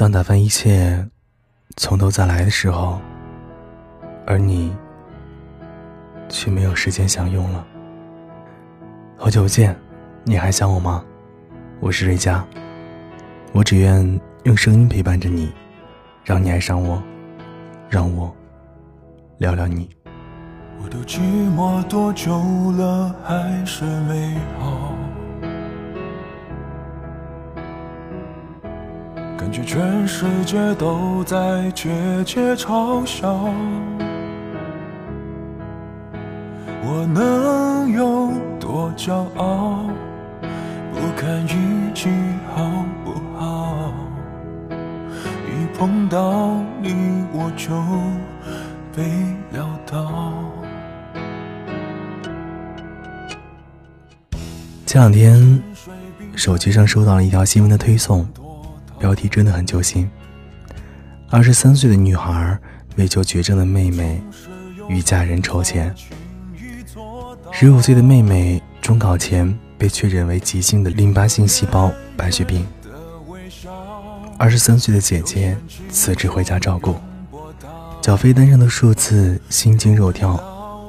当打翻一切，从头再来的时候，而你却没有时间享用了。好久不见，你还想我吗？我是瑞佳，我只愿用声音陪伴着你，让你爱上我，让我聊聊你。我都寂寞多久了，还是没好。感觉全世界都在窃窃嘲笑，我能有多骄傲？不看运气好不好？一碰到你我就被撂倒。前两天，手机上收到了一条新闻的推送。标题真的很揪心。二十三岁的女孩为救绝症的妹妹，与家人筹钱。十五岁的妹妹中考前被确诊为急性的淋巴性细胞白血病。二十三岁的姐姐辞职回家照顾，缴费单上的数字心惊肉跳。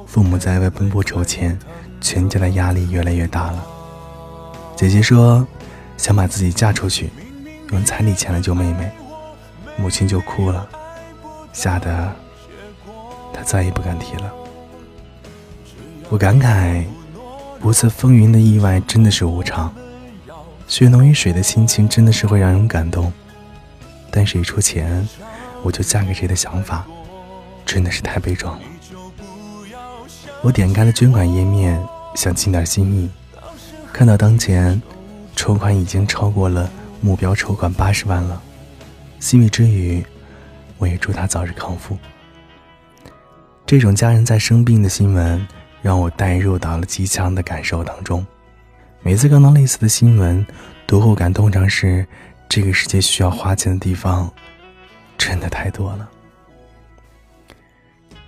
父母在外奔波筹钱，全家的压力越来越大了。姐姐说，想把自己嫁出去。用彩礼钱来救妹妹，母亲就哭了，吓得她再也不敢提了。我感慨，不测风云的意外真的是无常，血浓于水的亲情真的是会让人感动。但谁出钱，我就嫁给谁的想法，真的是太悲壮了。我点开了捐款页面，想尽点心意，看到当前筹款已经超过了。目标筹款八十万了，欣慰之余，我也祝他早日康复。这种家人在生病的新闻，让我带入到了极强的感受当中。每次看到类似的新闻，读后感通常是这个世界需要花钱的地方，真的太多了。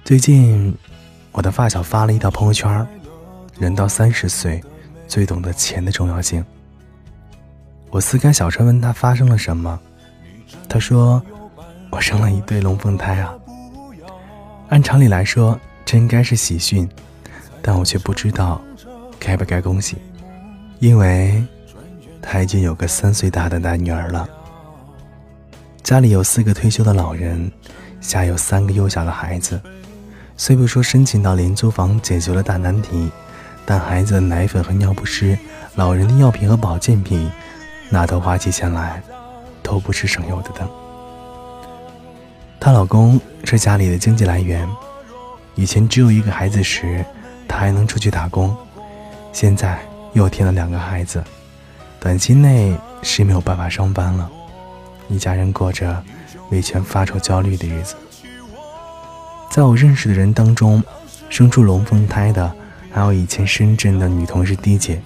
最近，我的发小发了一条朋友圈：人到三十岁，最懂得钱的重要性。我撕开小车问他发生了什么，他说：“我生了一对龙凤胎啊。”按常理来说，这应该是喜讯，但我却不知道该不该恭喜，因为他已经有个三岁大的大女儿了。家里有四个退休的老人，下有三个幼小的孩子。虽不说申请到廉租房解决了大难题，但孩子的奶粉和尿不湿，老人的药品和保健品。哪都花起钱来，都不是省油的灯。她老公是家里的经济来源，以前只有一个孩子时，她还能出去打工，现在又添了两个孩子，短期内是没有办法上班了。一家人过着为钱发愁焦虑的日子。在我认识的人当中，生出龙凤胎的还有以前深圳的女同事 D 姐。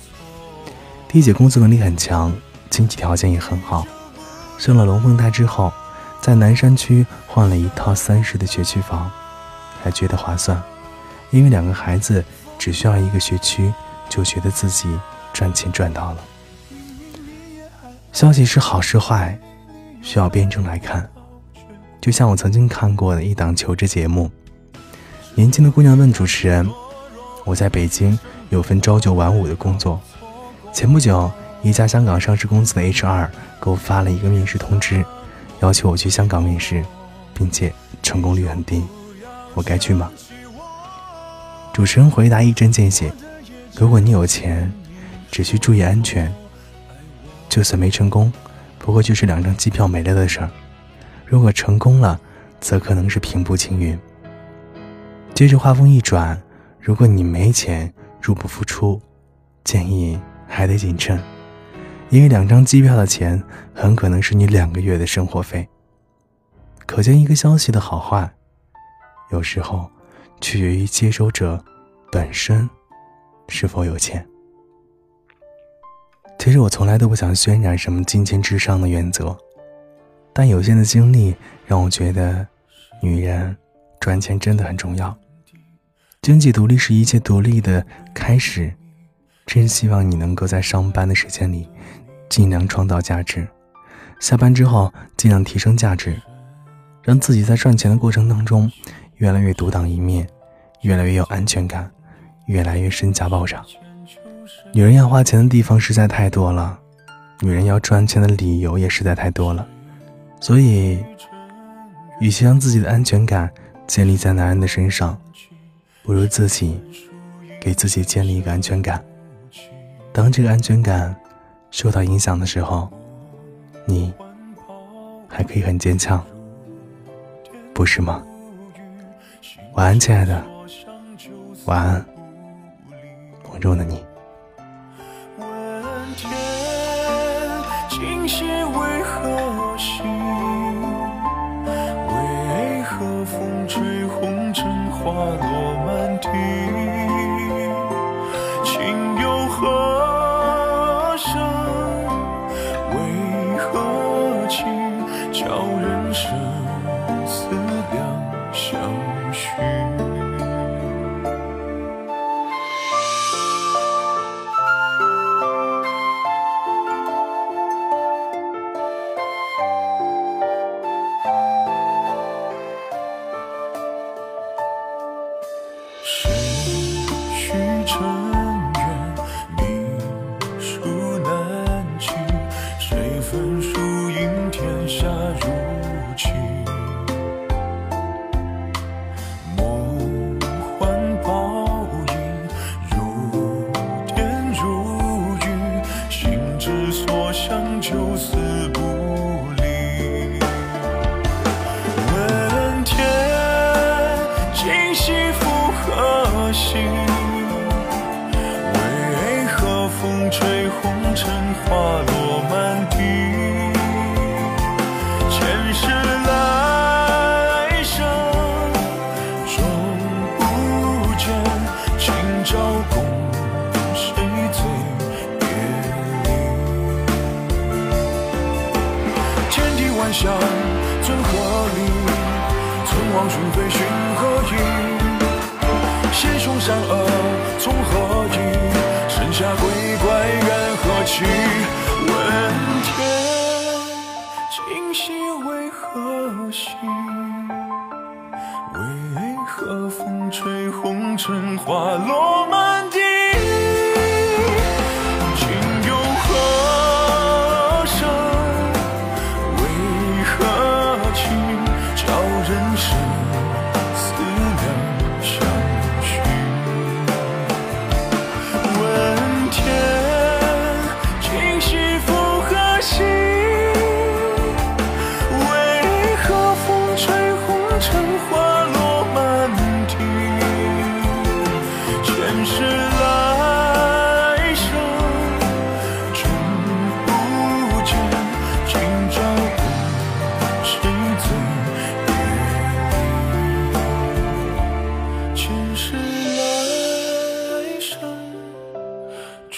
D 姐工作能力很强。经济条件也很好，生了龙凤胎之后，在南山区换了一套三室的学区房，还觉得划算，因为两个孩子只需要一个学区，就觉得自己赚钱赚到了。消息是好是坏，需要辩证来看。就像我曾经看过的一档求职节目，年轻的姑娘问主持人：“我在北京有份朝九晚五的工作，前不久。”一家香港上市公司的 HR 给我发了一个面试通知，要求我去香港面试，并且成功率很低，我该去吗？主持人回答一针见血：如果你有钱，只需注意安全，就算没成功，不过就是两张机票没了的事儿；如果成功了，则可能是平步青云。接着话锋一转：如果你没钱，入不敷出，建议还得谨慎。因为两张机票的钱很可能是你两个月的生活费。可见一个消息的好坏，有时候取决于接收者本身是否有钱。其实我从来都不想渲染什么金钱至上的原则，但有限的经历让我觉得，女人赚钱真的很重要。经济独立是一切独立的开始。真希望你能够在上班的时间里，尽量创造价值，下班之后尽量提升价值，让自己在赚钱的过程当中越来越独当一面，越来越有安全感，越来越身价暴涨。女人要花钱的地方实在太多了，女人要赚钱的理由也实在太多了，所以，与其让自己的安全感建立在男人的身上，不如自己给自己建立一个安全感。当这个安全感受到影响的时候，你还可以很坚强，不是吗？晚安，亲爱的，晚安，梦中的你。生就死不存何理？存亡寻非寻何意？先凶善恶从何意？剩下鬼怪缘何起？问天，今夕为何夕？为何风吹红尘花落满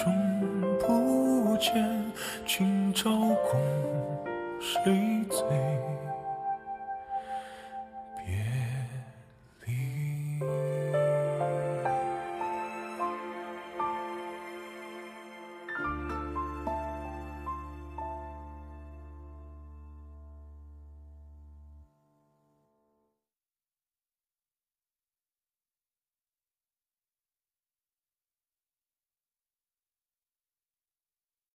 终不见今朝共